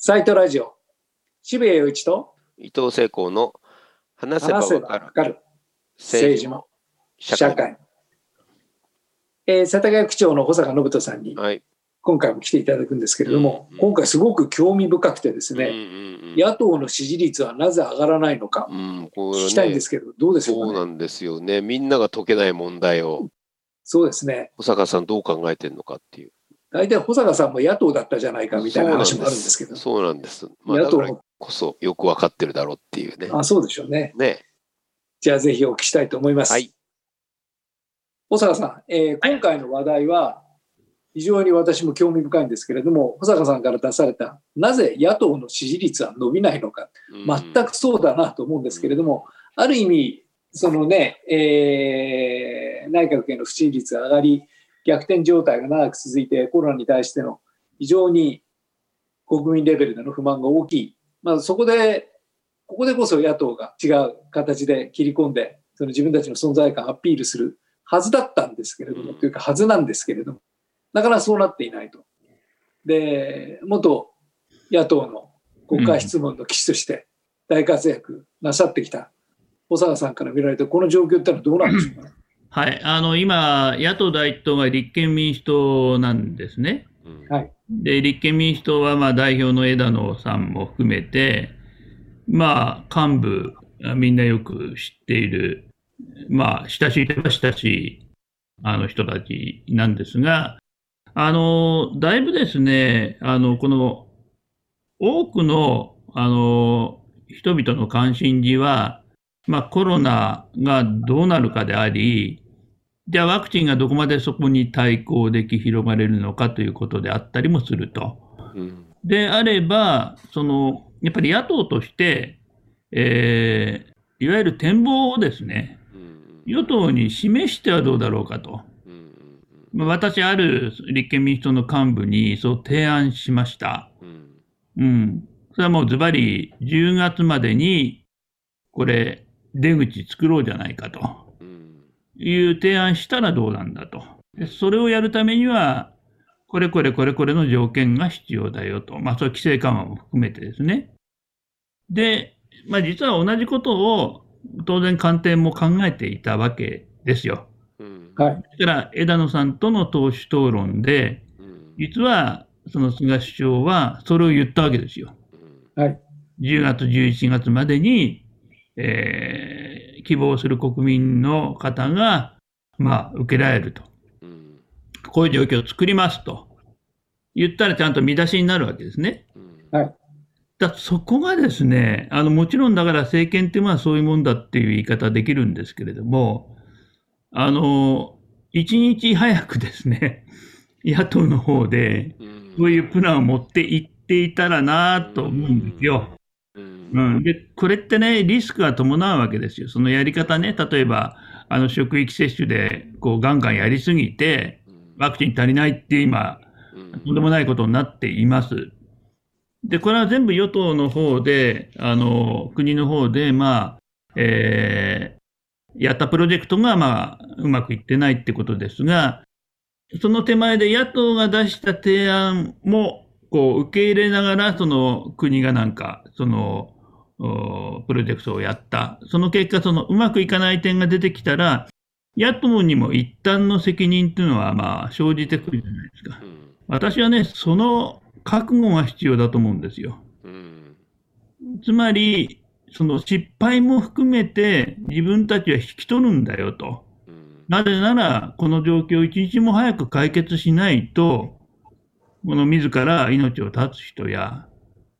サイトラジオ、渋谷陽一と伊藤聖光の話せばわかるかる政治も社会えー世田谷区長の保坂信人さんに。今回も来ていただくんですけれども、うんうん今回すごく興味深くてですね、うんうんうん野党の支持率はなぜ上がらないのか聞きたいんねですけど、どうでしょかね。そううなんですよね。みんなが解けない問題を、そうですね。小坂さんどう考えてるのかっていう。大体保坂さんも野党だったじゃないかみたいな話もあるんですけど、そうなんです。そうなんですまあ、野党こそよくわかってるだろうっていうね。あそうでしょうね。ね。じゃあぜひお聞きしたいと思います。はい。保坂さん、えー今回の話題は非常に私も興味深いんですけれども、保坂さんから出された、なぜ野党の支持率は伸びないのか、全くそうだなと思うんですけれども、ある意味、そのね、えー内閣への不支持率が上がり、逆転状態が長く続いて、コロナに対しての非常に国民レベルでの不満が大きい、まあ、そこで、ここでこそ野党が違う形で切り込んで、その自分たちの存在感をアピールするはずだったんですけれども、うんというか、はずなんですけれども、なかなかそうなっていないと。で、元野党の国会質問の棋士として大活躍なさってきた保坂さんから見られて、この状況ってのはどうなんでしょうか？ね。はい、あの今、野党第一党が立憲民主党なんですね。うん。はい。で、立憲民主党はまあ代表の枝野さんも含めて、まあ、幹部、あみんなよく知っている、まあ、親しいといえば親しいあの人たちなんですが、あの、だいぶですね、あの、この、多くの、あの、人々の関心事は、まあ、コロナがどうなるかであり、じゃあワクチンがどこまでそこに対抗でき広がれるのかということであったりもすると。うんであれば、そのやっぱり野党として、えーいわゆる展望をですね、うん与党に示してはどうだろうかと。私、ある立憲民主党の幹部にそう提案しました。うんうん。それはもうズバリ10月までに、これ、出口作ろうじゃないかと。うんいう提案したらどうなんだと。でそれをやるためには、これこれこれこれの条件が必要だよと。まあ、そういう規制緩和も含めてですね。で、まあ、実は同じことを当然官邸も考えていたわけですよ。うんはい。だから枝野さんとの党首討論で、うん実はその菅首相はそれを言ったわけですよ。うんはい。10月、11月までに、えー希望する国民の方が、まあ、受けられると。うんこういう状況を作りますと。言ったらちゃんと見出しになるわけですね。うんはい。だそこがですね、あの、もちろんだから政権っていうのはそういうもんだっていう言い方できるんですけれども、あの、一日早くですね、野党の方で、うんそういうプランを持っていっていたらなと思うんですよ。うん。うん、でこれってね、リスクが伴うわけですよ。そのやり方ね、例えば、あの職域接種でこうガンガンやりすぎて、ワクチン足りないって今、うん。とんでもないことになっています。で、これは全部与党の方で、あの国の方で、まあ、えーやったプロジェクトが、まあ、うまくいってないってことですが、その手前で野党が出した提案もこう受け入れながら、その国がなんか、そのおプロジェクトをやった。その結果、そのうまくいかない点が出てきたら、野党にも一旦の責任っていうのはまあ生じてくるじゃないですか。うん私はね、その覚悟が必要だと思うんですよ。うんつまり、その失敗も含めて自分たちは引き取るんだよと。うんなぜなら、この状況を一日も早く解決しないと、この自ら命を絶つ人や、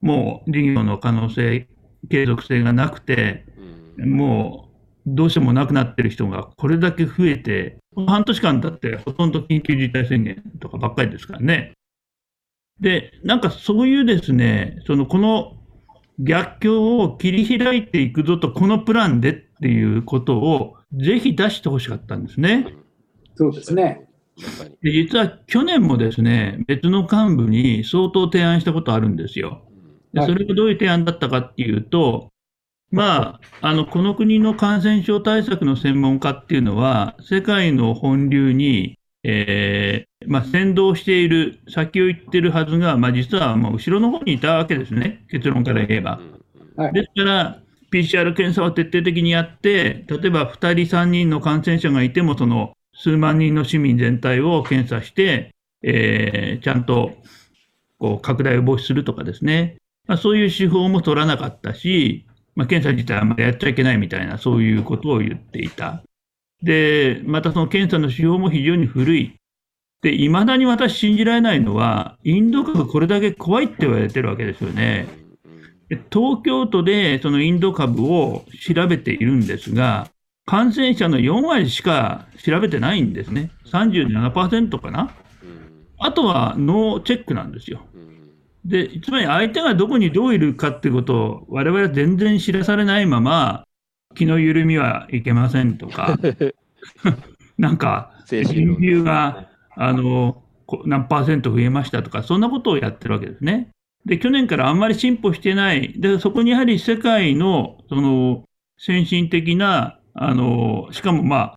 もう事業の可能性、継続性がなくて、うんもうどうしてもなくなってる人がこれだけ増えて、半年間だってほとんど緊急事態宣言とかばっかりですからね。で、なんかそういうですね、そのこの逆境を切り開いていくぞと、このプランでっていうことをぜひ出してほしかったんですね。そうですね。実は去年もですね、別の幹部に相当提案したことあるんですよ。ではい。それがどういう提案だったかっていうと、まあ、あのこの国の感染症対策の専門家っていうのは、世界の本流に、えーまあ、先導している、先を行ってるはずが、まあ、実はもう後ろの方にいたわけですね、結論から言えば。はい。ですから、PCR 検査を徹底的にやって、例えば2人、3人の感染者がいても、その数万人の市民全体を検査して、えーちゃんとこう拡大を防止するとかですね、まあ、そういう手法も取らなかったし、まあ、検査自体はまりやっちゃいけないみたいな、そういうことを言っていた。で、またその検査の手法も非常に古い。で、いまだに私信じられないのは、インド株これだけ怖いって言われてるわけですよね。東京都でそのインド株を調べているんですが、感染者の4割しか調べてないんですね。37%かな。あとはノーチェックなんですよ。で、つまり相手がどこにどういるかってことを我々は全然知らされないまま、気の緩みはいけませんとか、なんか、人流があのこ何パーセント増えましたとか、そんなことをやってるわけですね。で、去年からあんまり進歩してない。で、そこにやはり世界の、その、先進的な、あの、しかもまあ、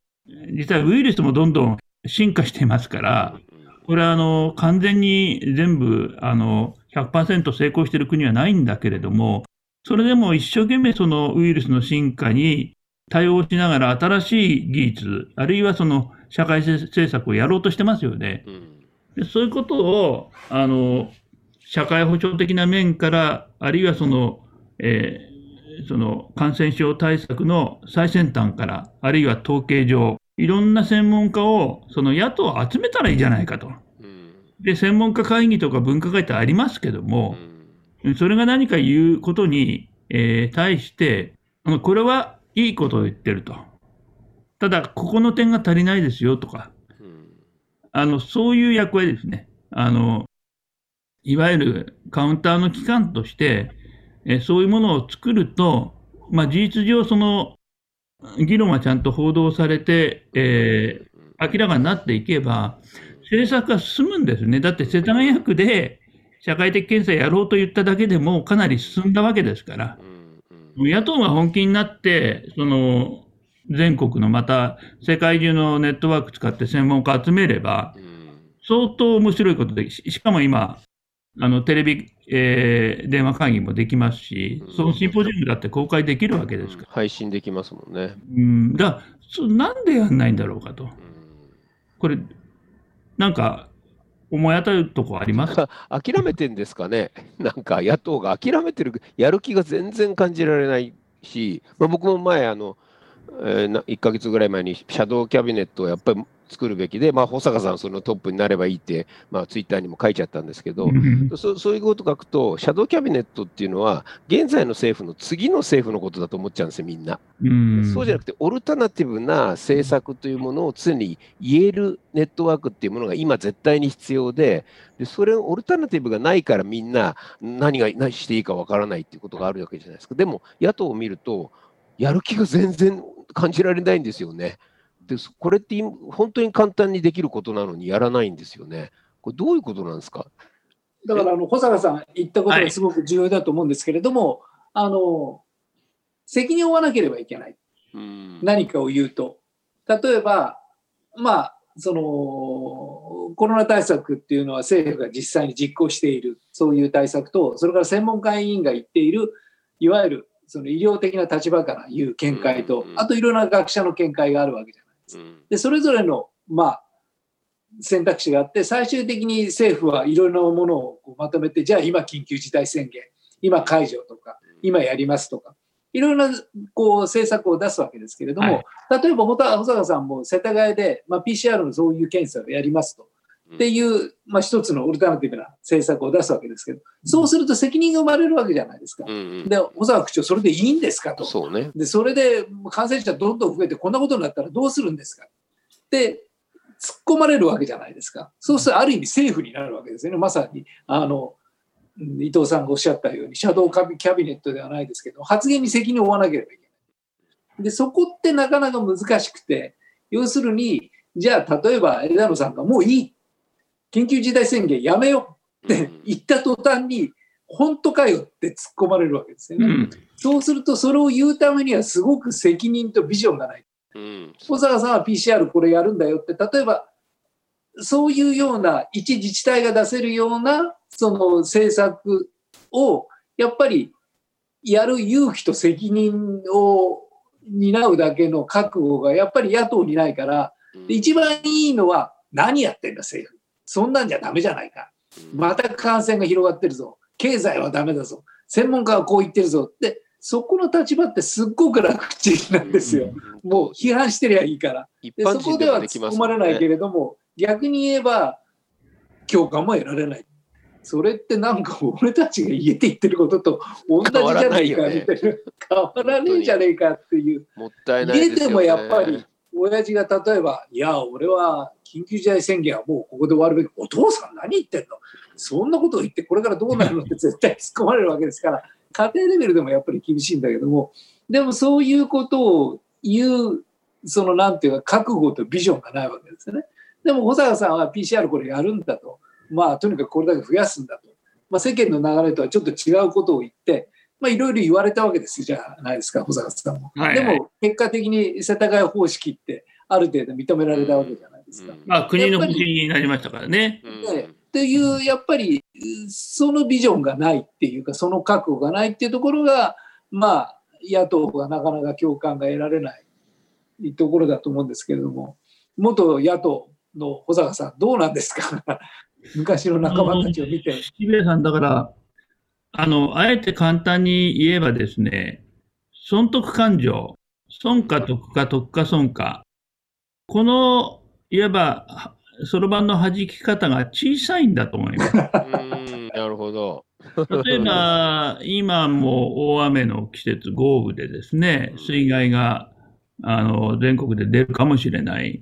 実はウイルスもどんどん進化していますから、これはあの、完全に全部、あの、100%成功している国はないんだけれども、それでも一生懸命そのウイルスの進化に対応しながら新しい技術、あるいはその社会政策をやろうとしてますよね。でそういうことを、あの、社会保障的な面から、あるいはその、えーその感染症対策の最先端から、あるいは統計上、いろんな専門家を、その野党を集めたらいいじゃないかと。で、専門家会議とか分科会ってありますけども、それが何か言うことに、えー対して、あのこれはいいことを言ってると。ただ、ここの点が足りないですよとか、あの、そういう役割ですね。あの、いわゆるカウンターの機関として、えーそういうものを作ると、まあ、事実上、その、議論はちゃんと報道されて、えー明らかになっていけば、政策が進むんですね。だって世田谷区で社会的検査やろうと言っただけでもかなり進んだわけですから、野党が本気になって、その全国のまた世界中のネットワーク使って専門家集めれば、相当面白いことで、ししかも今、あのテレビ、えー電話会議もできますし、そのシンポジウムだって公開できるわけですから。配信できますもんね。うん、だなんでやんないんだろうかと。これ、なんか、思い当たるとこあります？諦めてんですかね、なんか野党が諦めてる、やる気が全然感じられないし、まあ、僕も前あの、えーな1ヶ月ぐらい前にシャドウキャビネットをやっぱり作るべきで、まあ、保坂さんそのトップになればいいって、まあ、ツイッターにも書いちゃったんですけど、そそういうこと書くと、シャドウキャビネットっていうのは、現在の政府の次の政府のことだと思っちゃうんですよ、みんな。うんそうじゃなくて、オルタナティブな政策というものを常に言えるネットワークっていうものが今絶対に必要で、でそれオルタナティブがないからみんな何が何していいかわからないっていうことがあるわけじゃないですか。でも野党を見ると、やる気が全然感じられないんですよね。これって今本当に簡単にできることなのにやらないんですよね。これどういうことなんですか？だからあの保坂さん言ったことがすごく重要だと思うんですけれども、あの責任を負わなければいけない。うん。何かを言うと。例えばまあそのコロナ対策っていうのは政府が実際に実行しているそういう対策とそれから専門家委員が言っているいわゆるその医療的な立場から言う見解とうん。あといろんな学者の見解があるわけじゃないでそれぞれの、まあ、選択肢があって最終的に政府はいろいろなものをこうまとめてじゃあ今緊急事態宣言今解除とか今やりますとかいろいろなこう政策を出すわけですけれども、例えば保坂さんも世田谷で、まあ、PCR のそういう検査をやりますと。っていう、まあ、一つのオルタナティブな政策を出すわけですけど、そうすると責任が生まれるわけじゃないですか。うんうんで、保坂区長、それでいいんですかと。そうね。で、それで感染者どんどん増えてこんなことになったらどうするんですかって突っ込まれるわけじゃないですか。そうするとある意味政府になるわけですよね。まさに、あの、うん伊藤さんがおっしゃったように、シャドウキャビネットではないですけど、発言に責任を負わなければいけない。で、そこってなかなか難しくて、要するに、じゃあ例えば枝野さんがもういい。緊急事態宣言やめようって言った途端に、本当かよって突っ込まれるわけですよね。うんそうすると、それを言うためにはすごく責任とビジョンがない。うん小坂さんは PCR これやるんだよって、例えばそういうような一自治体が出せるようなその政策をやっぱりやる勇気と責任を担うだけの覚悟がやっぱり野党にないから、で一番いいのは何やってんだ政府。そんなんじゃダメじゃないか。また感染が広がってるぞ。経済はダメだぞ。専門家はこう言ってるぞ。で、そこの立場ってすっごく楽ちんなんですよ。もう批判してりゃいいから。一でそこでは突っ込まれないけね。れども、逆に言えば共感も得られない。それってなんか俺たちが家で言ってることと同じじゃねえかみたいな。変わらねえじゃねえかっていう。もったいないでもやっぱり、親父が例えば、いや、俺は緊急事態宣言はもうここで終わるべき。お父さん何言ってんの？そんなことを言ってこれからどうなるの？って 絶対突っ込まれるわけですから、家庭レベルでもやっぱり厳しいんだけども、でもそういうことを言う、そのなんていうか覚悟とビジョンがないわけですよね。でも保坂さんは PCR これやるんだと。まあとにかくこれだけ増やすんだと。まあ世間の流れとはちょっと違うことを言って、まあいろいろ言われたわけですよじゃないですか、保坂さんも。はいはいでも結果的に世田谷方式ってある程度認められたわけじゃないですか。うんまあ、国の方針になりましたからね。うんねっていう、やっぱり、そのビジョンがないっていうか、その覚悟がないっていうところが、まあ、野党がなかなか共感が得られないところだと思うんですけれども、元野党の保坂さん、どうなんですか？昔の仲間たちを見て。岸辺さん、だから、あの、あえて簡単に言えばですね、損得感情、損か得か得か損か、この、いわば、そろばんの弾き方が小さいんだと思います。うんなるほど。例えば、今も大雨の季節、豪雨でですね、水害があの全国で出るかもしれない。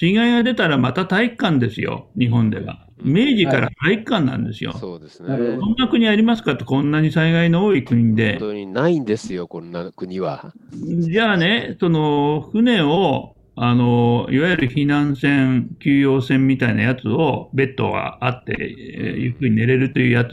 水害が出たらまた体育館ですよ、日本では。明治から体育館なんですよ。そうですね。こんな国ありますかって、こんなに災害の多い国で本。当にないんですよ、こんな国は。じゃあね、その船を、あの、いわゆる避難船、給養船みたいなやつを、ベッドがあって、えーゆっくり寝れるというやつ、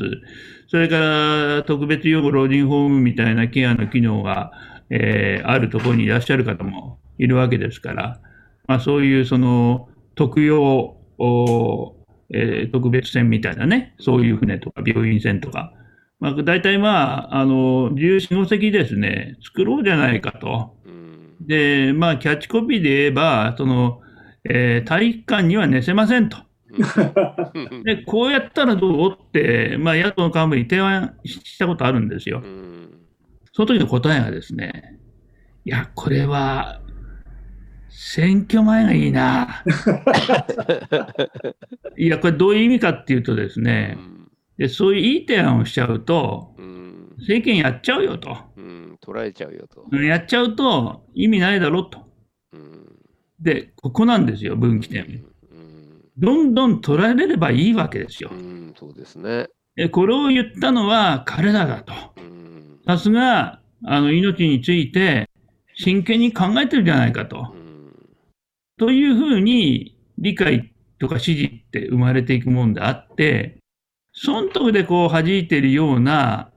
それから特別養護老人ホームみたいなケアの機能が、えーあるところにいらっしゃる方もいるわけですから、まあ、そういうその特養おえー特別船みたいなね、そういう船とか病院船とか、まあ、大体まあ、あの、14、5隻ですね、作ろうじゃないかと。うんで、まあ、キャッチコピーで言えば、その、えー体育館には寝せませんと。で、こうやったらどうって、まあ、野党の幹部に提案したことあるんですよう。んその時の答えがですね、いや、これは、選挙前がいいな。いや、これどういう意味かっていうとですうね、んでそういういい提案をしちゃうと、うん政権やっちゃうよと。うん捉えちゃうよと。やっちゃうと意味ないだろと。うんで、ここなんですよ、分岐点。うんどんどん捉えれればいいわけですよう。んそうですね。でこれを言ったのは彼らだと。うんさすが、あの、命について真剣に考えてるじゃないかと。うんというふうに理解とか支持って生まれていくもんであって、損得でこう弾いてるような、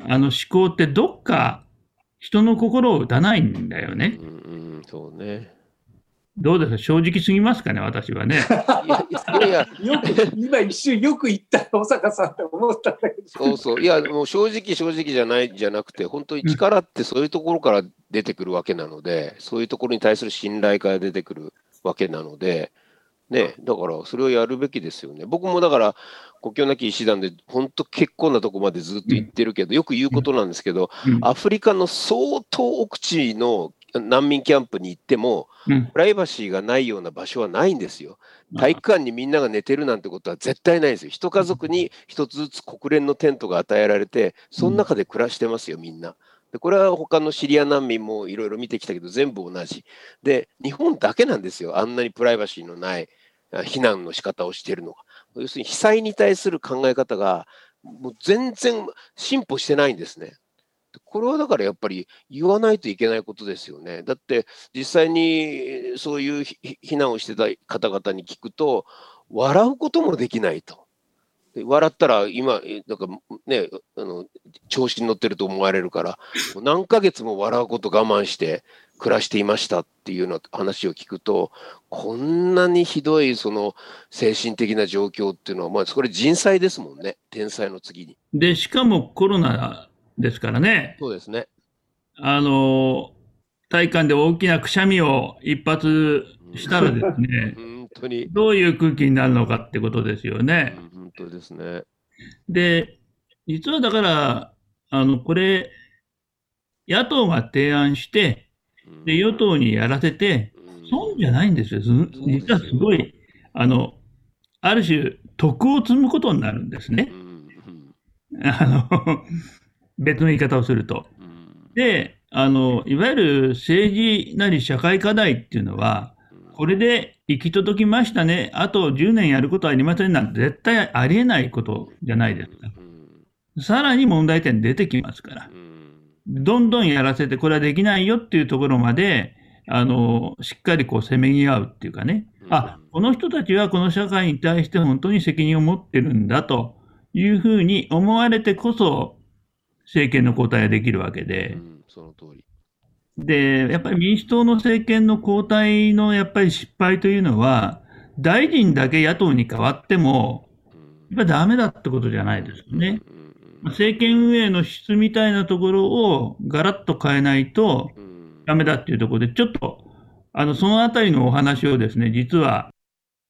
あの思考ってどっか人の心を打たないんだよね。うんうんそうね。どうですか？正直すぎますかね？私はね。いやいやよく、今一瞬よく言った保坂さんって思ったんだけど。そうそう。いや、もう正直正直じゃないじゃなくて、本当に力ってそういうところから出てくるわけなので、そういうところに対する信頼から出てくるわけなので、ね、だからそれをやるべきですよね。僕もだから、国境なき医師団で本当結構なとこまでずっと言ってるけど、よく言うことなんですけど、うんアフリカの相当奥地の難民キャンプに行っても、うんプライバシーがないような場所はないんですよ。体育館にみんなが寝てるなんてことは絶対ないですよ。一家族に一つずつ国連のテントが与えられて、その中で暮らしてますよ、みんな。でこれは他のシリア難民もいろいろ見てきたけど、全部同じ。で、日本だけなんですよ。あんなにプライバシーのない避難の仕方をしているのが。要するに被災に対する考え方が、もう全然進歩してないんですね。これはだからやっぱり言わないといけないことですよね。だって実際にそういう避難をしてた方々に聞くと笑うこともできないと。で笑ったら今なんかねあの調子に乗ってると思われるから、何ヶ月も笑うこと我慢して暮らしていましたっていうの話を聞くと、こんなにひどいその精神的な状況っていうのは、まあ、それ人災ですもんね、天災の次に。で、しかもコロナですからね。そうですね。あの、体感で大きなくしゃみを一発したらですね、本当にどういう空気になるのかってことですよね。本当ですね。で、実はだから、あの、これ、野党が提案して、で、与党にやらせて、損じゃないんですよ。実はすごい、あの、ある種、徳を積むことになるんですね。あの、別の言い方をすると。で、あの、いわゆる政治なり社会課題っていうのは、これで行き届きましたね、あと10年やることはありませんなんて絶対ありえないことじゃないですか。さらに問題点出てきますから。どんどんやらせて、これはできないよっていうところまで、あの、しっかりこう、せめぎ合うっていうかね、あ、この人たちはこの社会に対して本当に責任を持ってるんだというふうに思われてこそ、政権の交代ができるわけで、うん、その通り。で、やっぱり民主党の政権の交代のやっぱり失敗というのは、大臣だけ野党に変わっても、やっぱりダメだってことじゃないですよね。政権運営の質みたいなところをガラッと変えないとダメだっていうところで、ちょっと、あの、そのあたりのお話をですね、実は、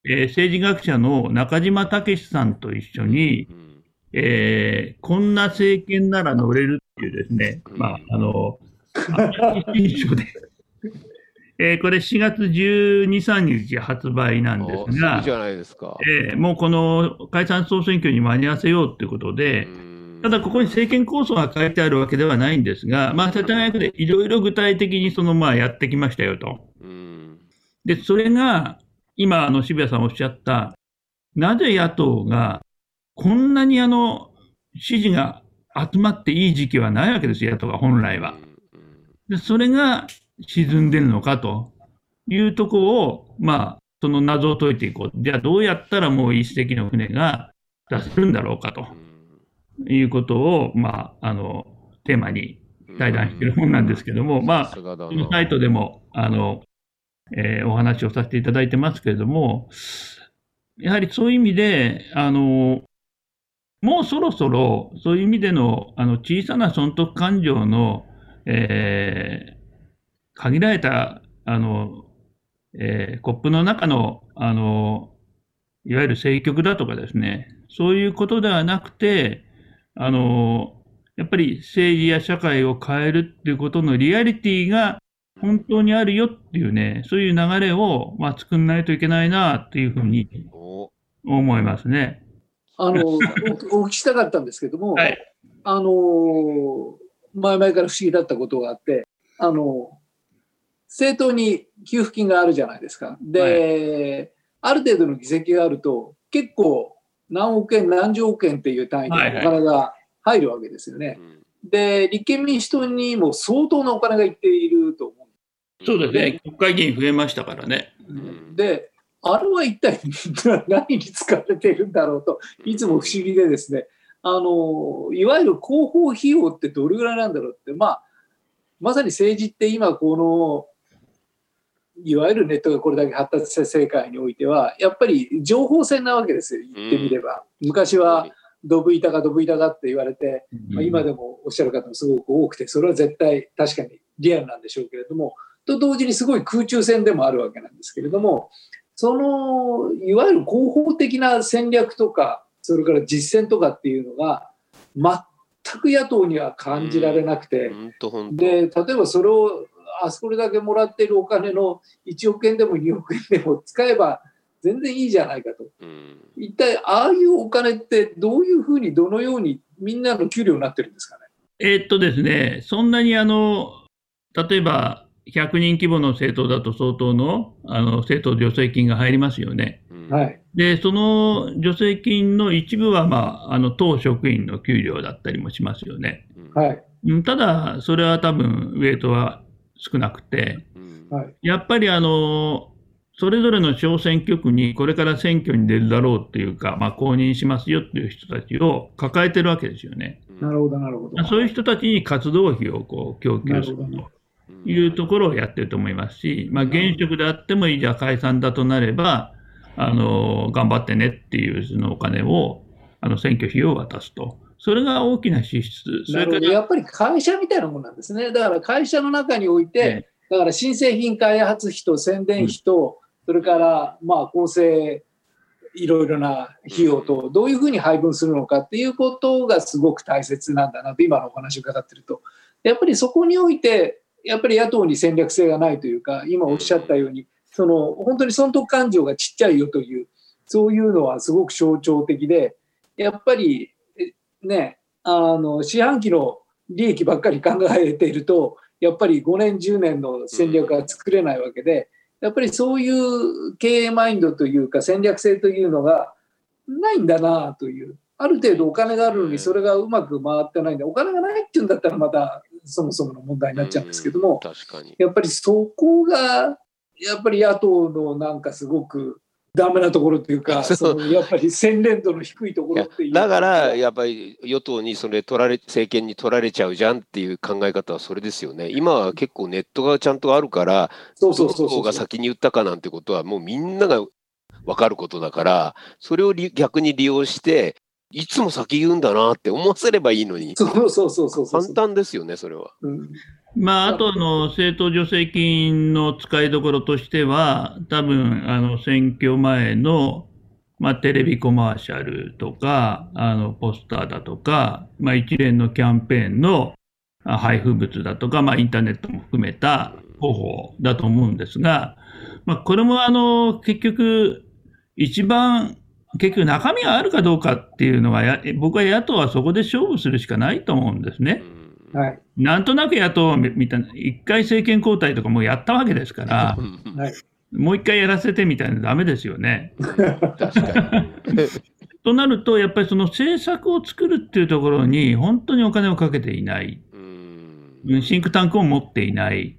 えー、政治学者の中島武さんと一緒に、えー、こんな政権なら乗れるっていうですね、まあ、あの、新書で、えー、これ4月12、3日発売なんですが、じゃないですかえー、もうこの解散総選挙に間に合わせようということで、ただここに政権構想が書いてあるわけではないんですが、まあ、世田谷区でいろいろ具体的にそのまあやってきましたよと。で、それが今、あの渋谷さんおっしゃった、なぜ野党がこんなにあの支持が集まっていい時期はないわけですよ、野党が本来は。でそれが沈んでるのかというところを、まあ、その謎を解いていこう。じゃあどうやったらもう一隻の船が出せるんだろうかということを、まあ、あの、テーマに対談している本なんですけども、まあ、このサイトでも、あの、えー、お話をさせていただいてますけれども、やはりそういう意味で、あの、もうそろそろ、そういう意味での、あの、小さな損得感情の、えー、限られた、あの、えー、コップの中の、あの、いわゆる政局だとかですね、そういうことではなくて、あの、やっぱり政治や社会を変えるっていうことのリアリティが本当にあるよっていうね、そういう流れを、まあ、作んないといけないなっていうふうに思いますね。あの、お聞きしたかったんですけども、はい、あの、前々から不思議だったことがあって、あの、政党に給付金があるじゃないですか。で、はい、ある程度の議席があると、結構何億円、何十億円っていう単位でお金が入るわけですよね。はいはい、で、立憲民主党にも相当なお金がいっていると思う。そうですね。国会議員増えましたからね。で、あれは一体 何に使われているんだろうといつも不思議でですね、あの、いわゆる広報費用ってどれぐらいなんだろうって、まあ、まさに政治って今この、いわゆるネットがこれだけ発達した世界においては、やっぱり情報戦なわけですよ、言ってみれば。昔は、ドブ板かドブ板かって言われて、まあ、今でもおっしゃる方もすごく多くて、それは絶対確かにリアルなんでしょうけれども、と同時にすごい空中戦でもあるわけなんですけれども、その、いわゆる広報的な戦略とか、それから実践とかっていうのが全く野党には感じられなくて、で例えばそれをあそこだけもらってるお金の1億円でも2億円でも使えば全然いいじゃないかと、一体ああいうお金ってどういうふうにどのようにみんなの給料になってるんですかね？えー、っとですね、そんなにあの例えば100人規模の政党だと相当のあの政党助成金が入りますよね。はい、で、その助成金の一部は、まあ、あの党職員の給料だったりもしますよね。はい、ただ、それは多分、ウェイトは少なくて、はい、やっぱりあの、それぞれの小選挙区にこれから選挙に出るだろうっていうか、まあ、公認しますよっていう人たちを抱えてるわけですよね。なるほど、なるほど。そういう人たちに活動費をこう供給するというところをやってると思いますし、まあ、現職であってもいいじゃ解散だとなれば、あの頑張ってねっていうそのお金をあの選挙費を渡すと。それが大きな支出。それからやっぱり会社みたいなもんなんですね。だから会社の中において、だから新製品開発費と宣伝費と、それからまあ構成いろいろな費用とどういうふうに配分するのかっていうことがすごく大切なんだなと今のお話を伺ってるとやっぱりそこにおいてやっぱり野党に戦略性がないというか今おっしゃったようにその本当に損得感情がちっちゃいよというそういうのはすごく象徴的でやっぱりねあの四半期の利益ばっかり考えているとやっぱり5年10年の戦略が作れないわけでやっぱりそういう経営マインドというか戦略性というのがないんだなというある程度お金があるのにそれがうまく回ってないんでお金がないっていうんだったらまたそもそもの問題になっちゃうんですけどもやっぱりそこがやっぱり野党のなんかすごくダメなところというか、そのやっぱり洗練度の低いところっていう。だからやっぱり与党にそれ取られ政権に取られちゃうじゃんっていう考え方はそれですよね。今は結構ネットがちゃんとあるから、そうそうそうそうが先に言ったかなんてことはもうみんなが分かることだから、それを逆に利用して、いつも先言うんだなって思わせればいいのに。そうそうそうそう簡単ですよね、それは。うんまあ、あとの政党助成金の使いどころとしては、多分あの選挙前の、まあ、テレビコマーシャルとか、あのポスターだとか、まあ、一連のキャンペーンの配布物だとか、まあ、インターネットも含めた方法だと思うんですが、まあ、これもあの結局、一番結局中身があるかどうかっていうのは僕は野党はそこで勝負するしかないと思うんですね。はい、なんとなく野党みたいな、一回政権交代とかもうやったわけですから、はい、もう一回やらせてみたいなだめですよね。となると、やっぱりその政策を作るっていうところに本当にお金をかけていない、シンクタンクを持っていない。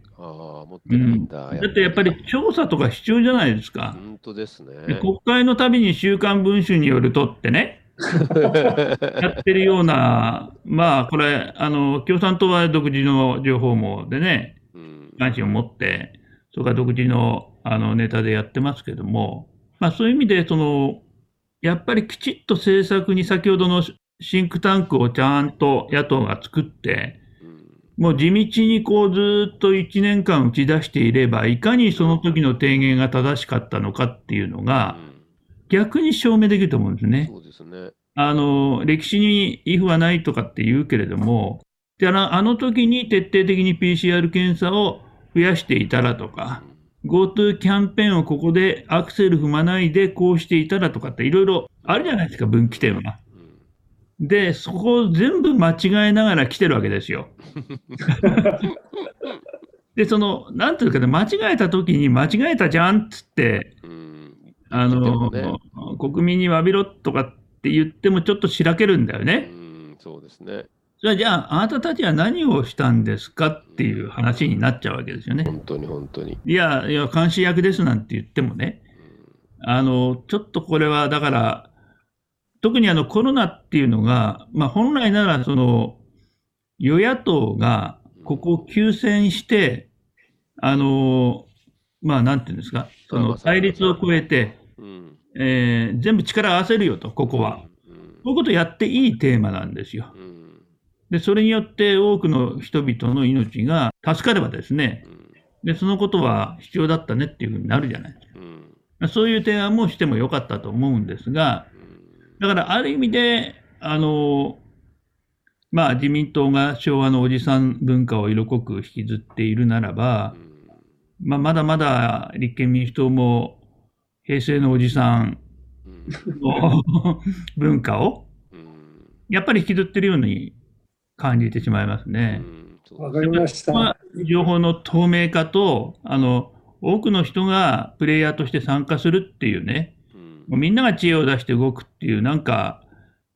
うん、だってやっぱり調査とか必要じゃないですか。本当ですね。国会のたびに週刊文春によるとってね、やってるような、まあ、これ、あの、共産党は独自の情報網でね、関心を持って、それから独自のあのネタでやってますけども、まあ、そういう意味で、その、やっぱりきちっと政策に先ほどのシンクタンクをちゃんと野党が作って、もう地道にこうずっと1年間打ち出していれば、いかにその時の提言が正しかったのかっていうのが、逆に証明できると思うんですね。そうですね。あの、歴史に if はないとかって言うけれども、であのあの時に徹底的に PCR 検査を増やしていたらとか、GoTo キャンペーンをここでアクセル踏まないでこうしていたらとかっていろいろあるじゃないですか、分岐点は。で、そこを全部間違えながら来てるわけですよ。で、その、なんていうかね、間違えた時に間違えたじゃんっつって、あの、ね、国民に詫びろとかって言ってもちょっとしらけるんだよね。うんそうですね。それじゃあ、あなたたちは何をしたんですかっていう話になっちゃうわけですよね。本当に本当に。いや、いや、監視役ですなんて言ってもね、あの、ちょっとこれは、だから、特にあのコロナっていうのが、まあ、本来なら、その、与野党がここを休戦して、あの、まあ、なんていうんですか、その対立を超えて、えー、全部力を合わせるよと、ここは。こういうことをやっていいテーマなんですよ。で、それによって多くの人々の命が助かればですね、で、そのことは必要だったねっていうふうになるじゃないですか。そういう提案もしてもよかったと思うんですが、だからある意味で、あの、まあ自民党が昭和のおじさん文化を色濃く引きずっているならば、まあ、まだまだ立憲民主党も平成のおじさんの文化をやっぱり引きずってるように感じてしまいますね。わかりました。情報の透明化と、あの、多くの人がプレイヤーとして参加するっていうね、うん、みんなが知恵を出して動くっていう、なんか、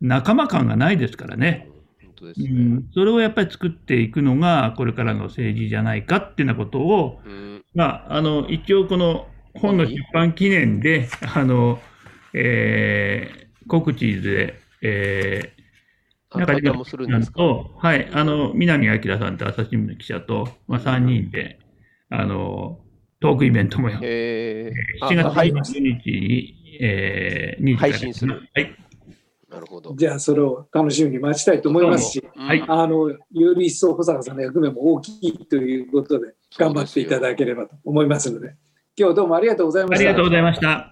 仲間感がないですからね。ね。うん、それをやっぱり作っていくのが、これからの政治じゃないかっていうようなことを、うん、まあ、あの、一応この本の出版記念で、あの、えー、告知で、え中島もするんと、はい、あの、南明さんと朝日新聞の記者と、まあ、3人で、あの、トークイベントもや、えー、7月あはい。20日に、えー、2時から配信するはい。なるほど。じゃあ、それを楽しみに待ちたいと思いますし、はいあの、より一層保坂さんの役目も大きいということで、頑張っていただければと思いますので、今日はどうもありがとうございました。ありがとうございました。